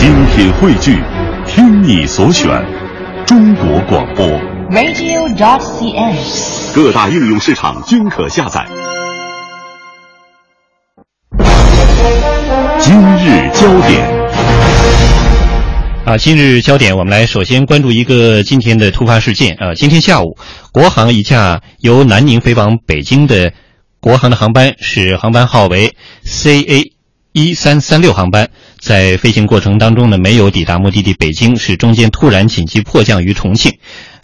精品汇聚，听你所选，中国广播。radio.dot.cn，。各大应用市场均可下载。今日焦点。啊，今日焦点，我们来首先关注一个今天的突发事件啊。今天下午，国航一架由南宁飞往北京的国航的航班，是航班号为 CA 一三三六航班，在飞行过程当中呢，没有抵达目的地北京，是中间突然紧急迫降于重庆。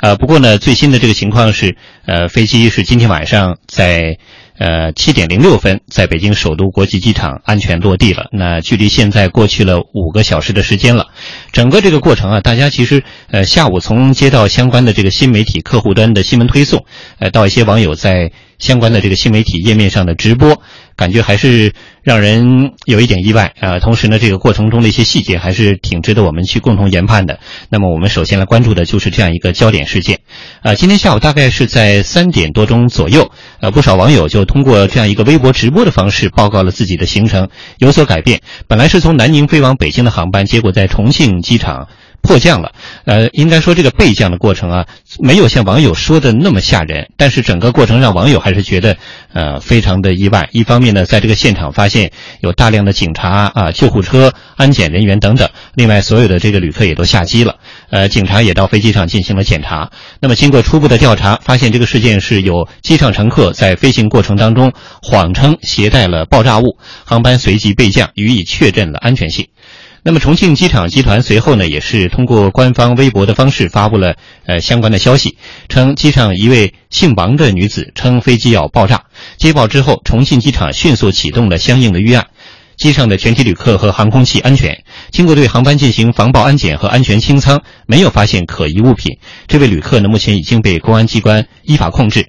呃，不过呢，最新的这个情况是，呃，飞机是今天晚上在呃七点零六分在北京首都国际机场安全落地了。那距离现在过去了五个小时的时间了。整个这个过程啊，大家其实呃下午从接到相关的这个新媒体客户端的新闻推送，呃，到一些网友在相关的这个新媒体页面上的直播，感觉还是让人有一点意外啊、同时呢，这个过程中的一些细节还是挺值得我们去共同研判的。那么我们首先来关注的就是这样一个焦点事件。啊、今天下午大概是在三点多钟左右，呃，不少网友就通过这样一个微博直播的方式报告了自己的行程有所改变。本来是从南宁飞往北京的航班，结果在重庆机场迫降了。呃，应该说这个备降的过程啊，没有像网友说的那么吓人，但是整个过程让网友还是觉得呃非常的意外。一方面呢，在这个现场发现有大量的警察啊、救护车、安检人员等等，另外所有的这个旅客也都下机了。呃，警察也到飞机上进行了检查。那么经过初步的调查，发现这个事件是有机上乘客在飞行过程当中谎称携带了爆炸物，航班随即备降，予以确认了安全性。那么重庆机场集团随后呢，也是通过官方微博的方式发布了呃相关的消息，称机上一位姓王的女子称飞机要爆炸。接报之后，重庆机场迅速启动了相应的预案，机上的全体旅客和航空器安全。经过对航班进行防爆安检和安全清仓，没有发现可疑物品。这位旅客呢，目前已经被公安机关依法控制。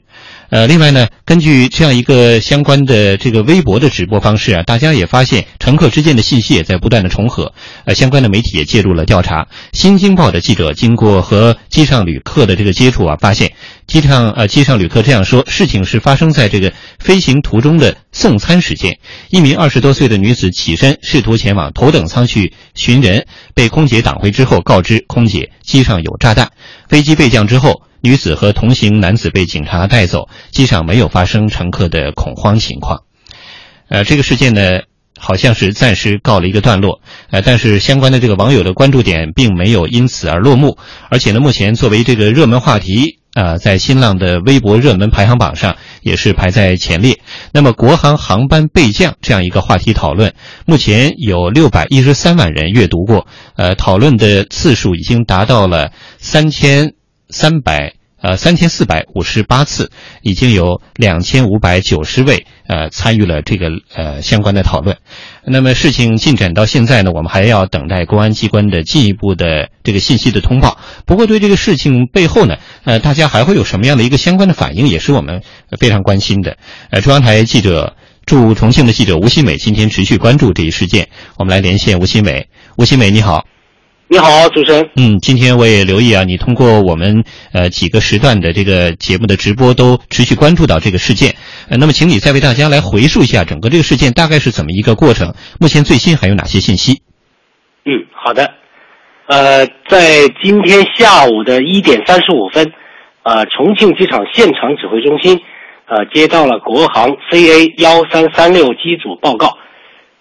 呃，另外呢，根据这样一个相关的这个微博的直播方式啊，大家也发现乘客之间的信息也在不断的重合。呃，相关的媒体也介入了调查。新京报的记者经过和机上旅客的这个接触啊，发现机上呃机上旅客这样说，事情是发生在这个飞行途中的送餐时间。一名二十多岁的女子起身试图前往头等舱去寻人，被空姐挡回之后，告知空姐机上有炸弹。飞机备降之后。女子和同行男子被警察带走，机上没有发生乘客的恐慌情况。呃，这个事件呢，好像是暂时告了一个段落。呃，但是相关的这个网友的关注点并没有因此而落幕，而且呢，目前作为这个热门话题呃，在新浪的微博热门排行榜上也是排在前列。那么，国航航班备降这样一个话题讨论，目前有六百一十三万人阅读过，呃，讨论的次数已经达到了三千。三百呃三千四百五十八次，已经有两千五百九十位呃参与了这个呃相关的讨论。那么事情进展到现在呢，我们还要等待公安机关的进一步的这个信息的通报。不过对这个事情背后呢，呃大家还会有什么样的一个相关的反应，也是我们非常关心的。呃，中央台记者驻重庆的记者吴新伟今天持续关注这一事件，我们来连线吴新伟。吴新伟，你好。你好，主持人。嗯，今天我也留意啊，你通过我们呃几个时段的这个节目的直播，都持续关注到这个事件。呃，那么请你再为大家来回溯一下整个这个事件大概是怎么一个过程，目前最新还有哪些信息？嗯，好的。呃，在今天下午的一点三十五分，呃，重庆机场现场指挥中心呃接到了国航 CA 幺三三六机组报告，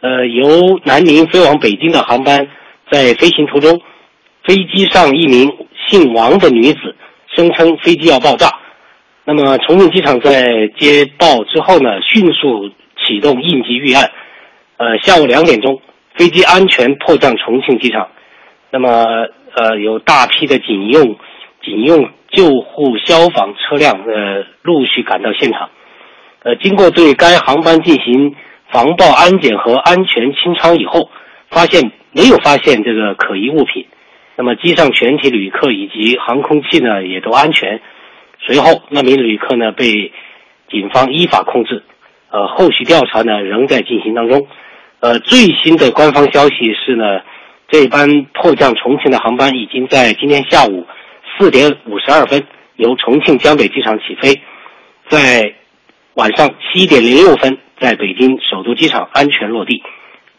呃，由南宁飞往北京的航班。在飞行途中，飞机上一名姓王的女子声称飞机要爆炸。那么重庆机场在接报之后呢，迅速启动应急预案。呃，下午两点钟，飞机安全迫降重庆机场。那么呃，有大批的警用、警用救护、消防车辆呃陆续赶到现场。呃，经过对该航班进行防爆安检和安全清仓以后，发现。没有发现这个可疑物品，那么机上全体旅客以及航空器呢也都安全。随后，那名旅客呢被警方依法控制，呃，后续调查呢仍在进行当中。呃，最新的官方消息是呢，这班迫降重庆的航班已经在今天下午四点五十二分由重庆江北机场起飞，在晚上七点零六分在北京首都机场安全落地。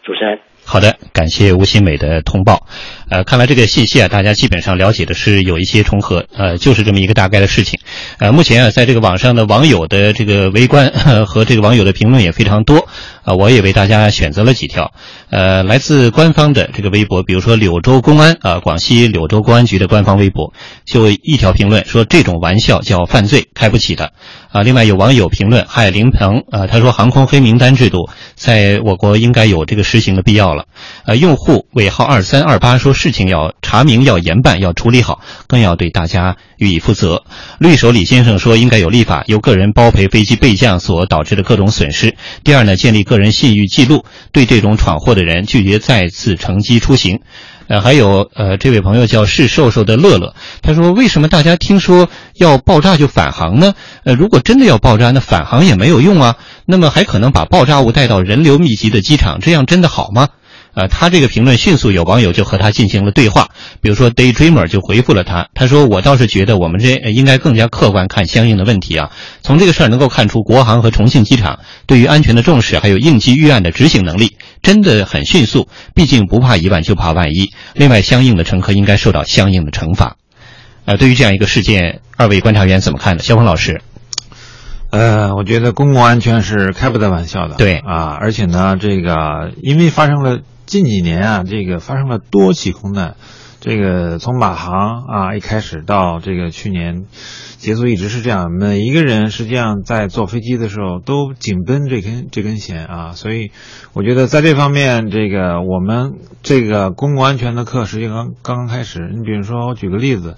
主持人。好的，感谢吴新美的通报。呃，看来这个信息啊，大家基本上了解的是有一些重合，呃，就是这么一个大概的事情。呃，目前啊，在这个网上的网友的这个围观 和这个网友的评论也非常多啊，我也为大家选择了几条。呃，来自官方的这个微博，比如说柳州公安啊，广西柳州公安局的官方微博，就一条评论说这种玩笑叫犯罪，开不起的。啊，另外有网友评论，嗨，林鹏啊，他说航空黑名单制度在我国应该有这个实行的必要了。呃，用户尾号二三二八说事情要查明、要严办、要处理好，更要对大家予以负责。绿手李先生说应该有立法，由个人包赔飞机备降所导致的各种损失。第二呢，建立个人信誉记录，对这种闯祸的人拒绝再次乘机出行。呃，还有呃，这位朋友叫是瘦瘦的乐乐，他说：“为什么大家听说要爆炸就返航呢？呃，如果真的要爆炸，那返航也没有用啊。那么还可能把爆炸物带到人流密集的机场，这样真的好吗？”呃，他这个评论迅速有网友就和他进行了对话，比如说 Daydreamer 就回复了他，他说：“我倒是觉得我们这应该更加客观看相应的问题啊。从这个事儿能够看出，国航和重庆机场对于安全的重视，还有应急预案的执行能力真的很迅速。毕竟不怕一万就怕万一。另外，相应的乘客应该受到相应的惩罚。呃，对于这样一个事件，二位观察员怎么看呢？肖峰老师。呃，我觉得公共安全是开不得玩笑的。对啊，而且呢，这个因为发生了。近几年啊，这个发生了多起空难，这个从马航啊一开始到这个去年结束，一直是这样。每一个人实际上在坐飞机的时候都紧绷这根这根弦啊，所以我觉得在这方面，这个我们这个公共安全的课实际刚刚刚开始。你比如说，我举个例子，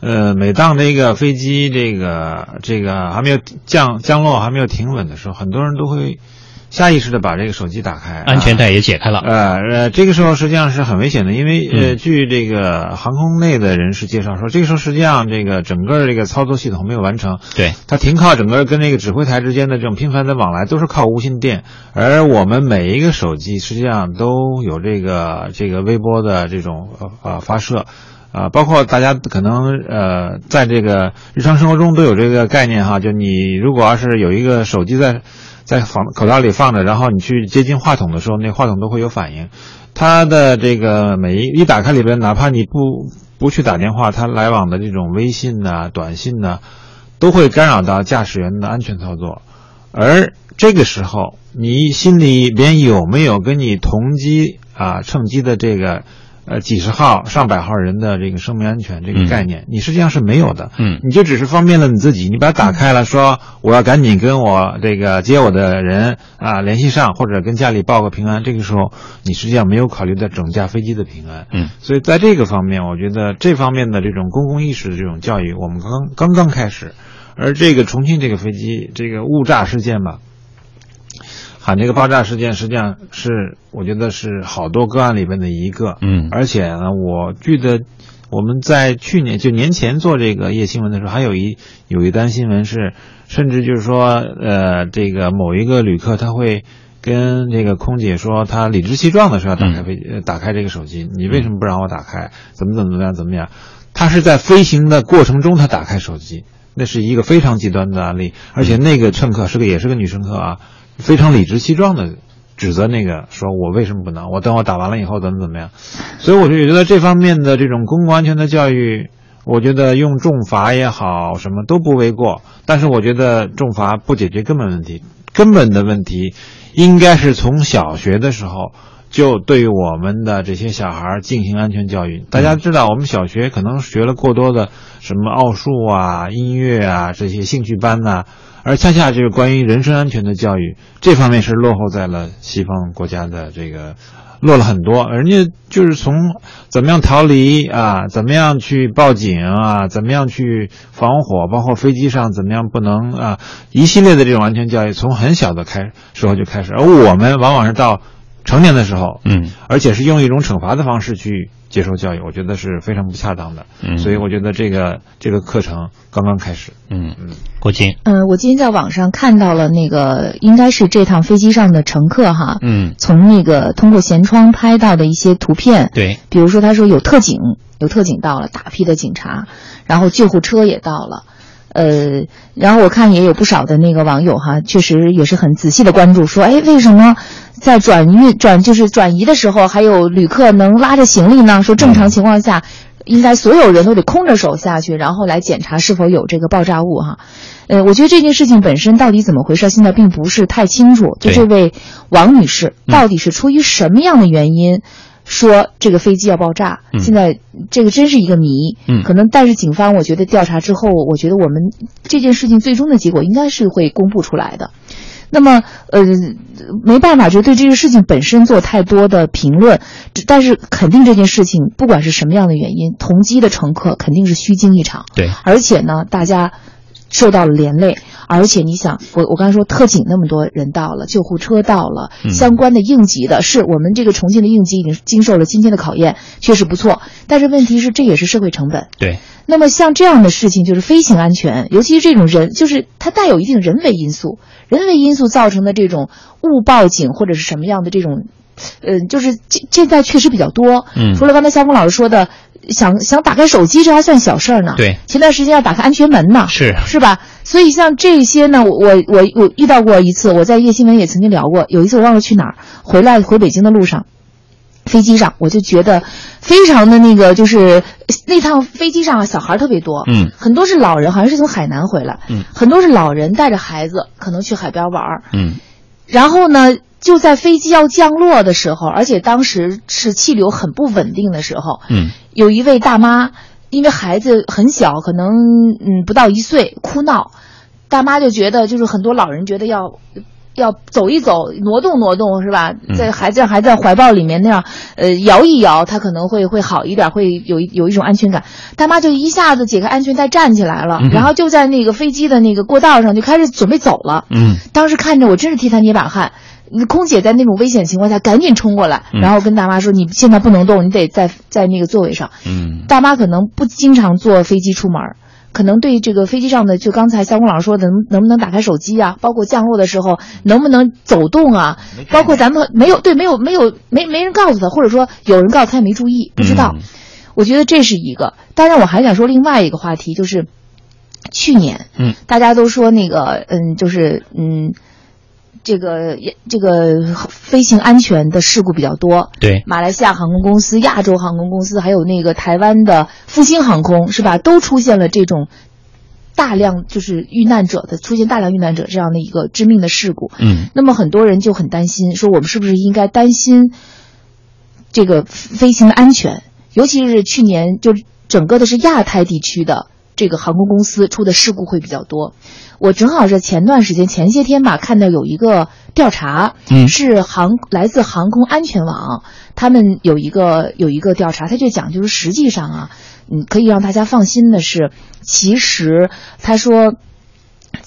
呃，每当这个飞机这个这个还没有降降落还没有停稳的时候，很多人都会。下意识的把这个手机打开，安全带也解开了。呃呃，这个时候实际上是很危险的，因为呃，据这个航空内的人士介绍说，这个时候实际上这个整个这个操作系统没有完成。对，它停靠整个跟那个指挥台之间的这种频繁的往来都是靠无线电，而我们每一个手机实际上都有这个这个微波的这种呃发射，啊，包括大家可能呃在这个日常生活中都有这个概念哈，就你如果要是有一个手机在。在房口袋里放着，然后你去接近话筒的时候，那话筒都会有反应。它的这个每一一打开里边，哪怕你不不去打电话，它来往的这种微信呐、短信呐，都会干扰到驾驶员的安全操作。而这个时候，你心里边有没有跟你同机啊乘机的这个？呃，几十号、上百号人的这个生命安全这个概念，你实际上是没有的。嗯，你就只是方便了你自己，你把它打开了，说我要赶紧跟我这个接我的人啊联系上，或者跟家里报个平安。这个时候，你实际上没有考虑到整架飞机的平安。嗯，所以在这个方面，我觉得这方面的这种公共意识的这种教育，我们刚刚刚刚开始。而这个重庆这个飞机这个误炸事件吧。喊这个爆炸事件，实际上是我觉得是好多个案里边的一个。嗯，而且呢，我记得我们在去年就年前做这个夜新闻的时候，还有一有一单新闻是，甚至就是说，呃，这个某一个旅客他会跟这个空姐说，他理直气壮的说要打开飞机，打开这个手机，你为什么不让我打开？怎么怎么怎么样怎么样？他是在飞行的过程中他打开手机，那是一个非常极端的案例，而且那个乘客是个也是个女乘客啊。非常理直气壮的指责那个说：“我为什么不能？我等我打完了以后怎么怎么样？”所以我就觉得这方面的这种公共安全的教育，我觉得用重罚也好，什么都不为过。但是我觉得重罚不解决根本问题，根本的问题应该是从小学的时候就对我们的这些小孩进行安全教育。大家知道，我们小学可能学了过多的什么奥数啊、音乐啊这些兴趣班呐。而恰恰就是关于人身安全的教育，这方面是落后在了西方国家的这个，落了很多。人家就是从怎么样逃离啊，怎么样去报警啊，怎么样去防火，包括飞机上怎么样不能啊，一系列的这种安全教育，从很小的开时候就开始。而我们往往是到成年的时候，嗯，而且是用一种惩罚的方式去。接受教育，我觉得是非常不恰当的。嗯，所以我觉得这个这个课程刚刚开始。嗯嗯，郭晶。嗯，我今天在网上看到了那个，应该是这趟飞机上的乘客哈。嗯。从那个通过舷窗拍到的一些图片。对。比如说，他说有特警，有特警到了，大批的警察，然后救护车也到了。呃，然后我看也有不少的那个网友哈，确实也是很仔细的关注，说，哎，为什么在转运转就是转移的时候，还有旅客能拉着行李呢？说正常情况下，应该所有人都得空着手下去，然后来检查是否有这个爆炸物哈。呃，我觉得这件事情本身到底怎么回事，现在并不是太清楚。就这位王女士，到底是出于什么样的原因？说这个飞机要爆炸，现在这个真是一个谜。嗯，可能但是警方我觉得调查之后，我觉得我们这件事情最终的结果应该是会公布出来的。那么呃，没办法，就对这个事情本身做太多的评论。但是肯定这件事情不管是什么样的原因，同机的乘客肯定是虚惊一场。对，而且呢，大家。受到了连累，而且你想，我我刚才说特警那么多人到了，救护车到了，相关的应急的，是我们这个重庆的应急已经经受了今天的考验，确实不错。但是问题是，这也是社会成本。对。那么像这样的事情，就是飞行安全，尤其是这种人，就是它带有一定人为因素，人为因素造成的这种误报警或者是什么样的这种，呃，就是现现在确实比较多。嗯。除了刚才肖峰老师说的。想想打开手机，这还算小事儿呢。对，前段时间要打开安全门呢，是是吧？所以像这些呢，我我我遇到过一次，我在夜新闻也曾经聊过。有一次我忘了去哪儿，回来回北京的路上，飞机上我就觉得非常的那个，就是那趟飞机上小孩特别多，嗯，很多是老人，好像是从海南回来，嗯，很多是老人带着孩子，可能去海边玩儿，嗯，然后呢。就在飞机要降落的时候，而且当时是气流很不稳定的时候，嗯，有一位大妈，因为孩子很小，可能嗯不到一岁，哭闹，大妈就觉得就是很多老人觉得要要走一走，挪动挪动是吧？在孩子还在怀抱里面那样，呃摇一摇，他可能会会好一点，会有有一种安全感。大妈就一下子解开安全带站起来了，然后就在那个飞机的那个过道上就开始准备走了。嗯，当时看着我真是替他捏把汗。空姐在那种危险情况下赶紧冲过来，然后跟大妈说：“你现在不能动，你得在在那个座位上。”嗯，大妈可能不经常坐飞机出门，可能对这个飞机上的，就刚才肖工老师说的，能能不能打开手机啊？包括降落的时候能不能走动啊？包括咱们没有对没有没有没没人告诉他，或者说有人告诉他也没注意，不知道。我觉得这是一个。当然，我还想说另外一个话题，就是去年，嗯，大家都说那个，嗯，就是嗯。这个这个飞行安全的事故比较多，对，马来西亚航空公司、亚洲航空公司，还有那个台湾的复兴航空，是吧？都出现了这种大量就是遇难者的出现大量遇难者这样的一个致命的事故。嗯，那么很多人就很担心，说我们是不是应该担心这个飞行的安全？尤其是去年，就整个的是亚太地区的这个航空公司出的事故会比较多。我正好是前段时间前些天吧，看到有一个调查，嗯，是航来自航空安全网，他们有一个有一个调查，他就讲就是实际上啊，嗯，可以让大家放心的是，其实他说，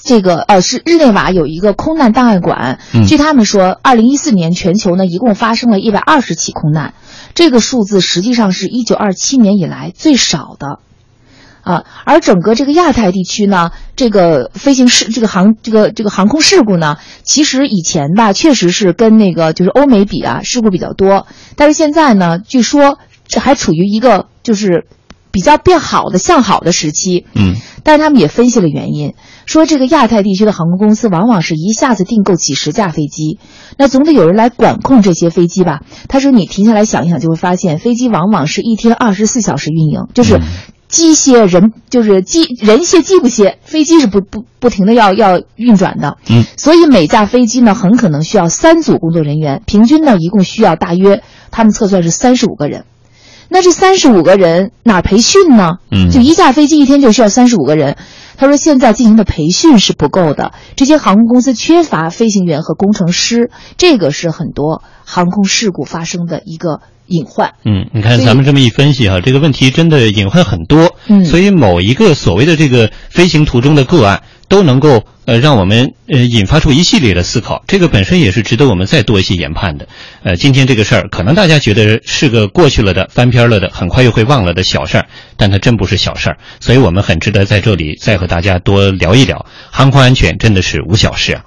这个呃是日内瓦有一个空难档案馆，据他们说，二零一四年全球呢一共发生了一百二十起空难，这个数字实际上是一九二七年以来最少的。啊，而整个这个亚太地区呢，这个飞行事，这个航，这个这个航空事故呢，其实以前吧，确实是跟那个就是欧美比啊，事故比较多。但是现在呢，据说这还处于一个就是比较变好的向好的时期。嗯，但是他们也分析了原因，说这个亚太地区的航空公司往往是一下子订购几十架飞机，那总得有人来管控这些飞机吧？他说你停下来想一想，就会发现飞机往往是一天二十四小时运营，就是。机械人就是机人歇机不歇，飞机是不不不停的要要运转的，嗯，所以每架飞机呢很可能需要三组工作人员，平均呢一共需要大约他们测算是三十五个人，那这三十五个人哪培训呢？嗯，就一架飞机一天就需要三十五个人，他说现在进行的培训是不够的，这些航空公司缺乏飞行员和工程师，这个是很多航空事故发生的一个。隐患，嗯，你看咱们这么一分析哈，这个问题真的隐患很多，嗯，所以某一个所谓的这个飞行途中的个案，都能够呃让我们呃引发出一系列的思考，这个本身也是值得我们再多一些研判的。呃，今天这个事儿，可能大家觉得是个过去了的、翻篇了的、很快又会忘了的小事儿，但它真不是小事儿，所以我们很值得在这里再和大家多聊一聊，航空安全真的是无小事啊。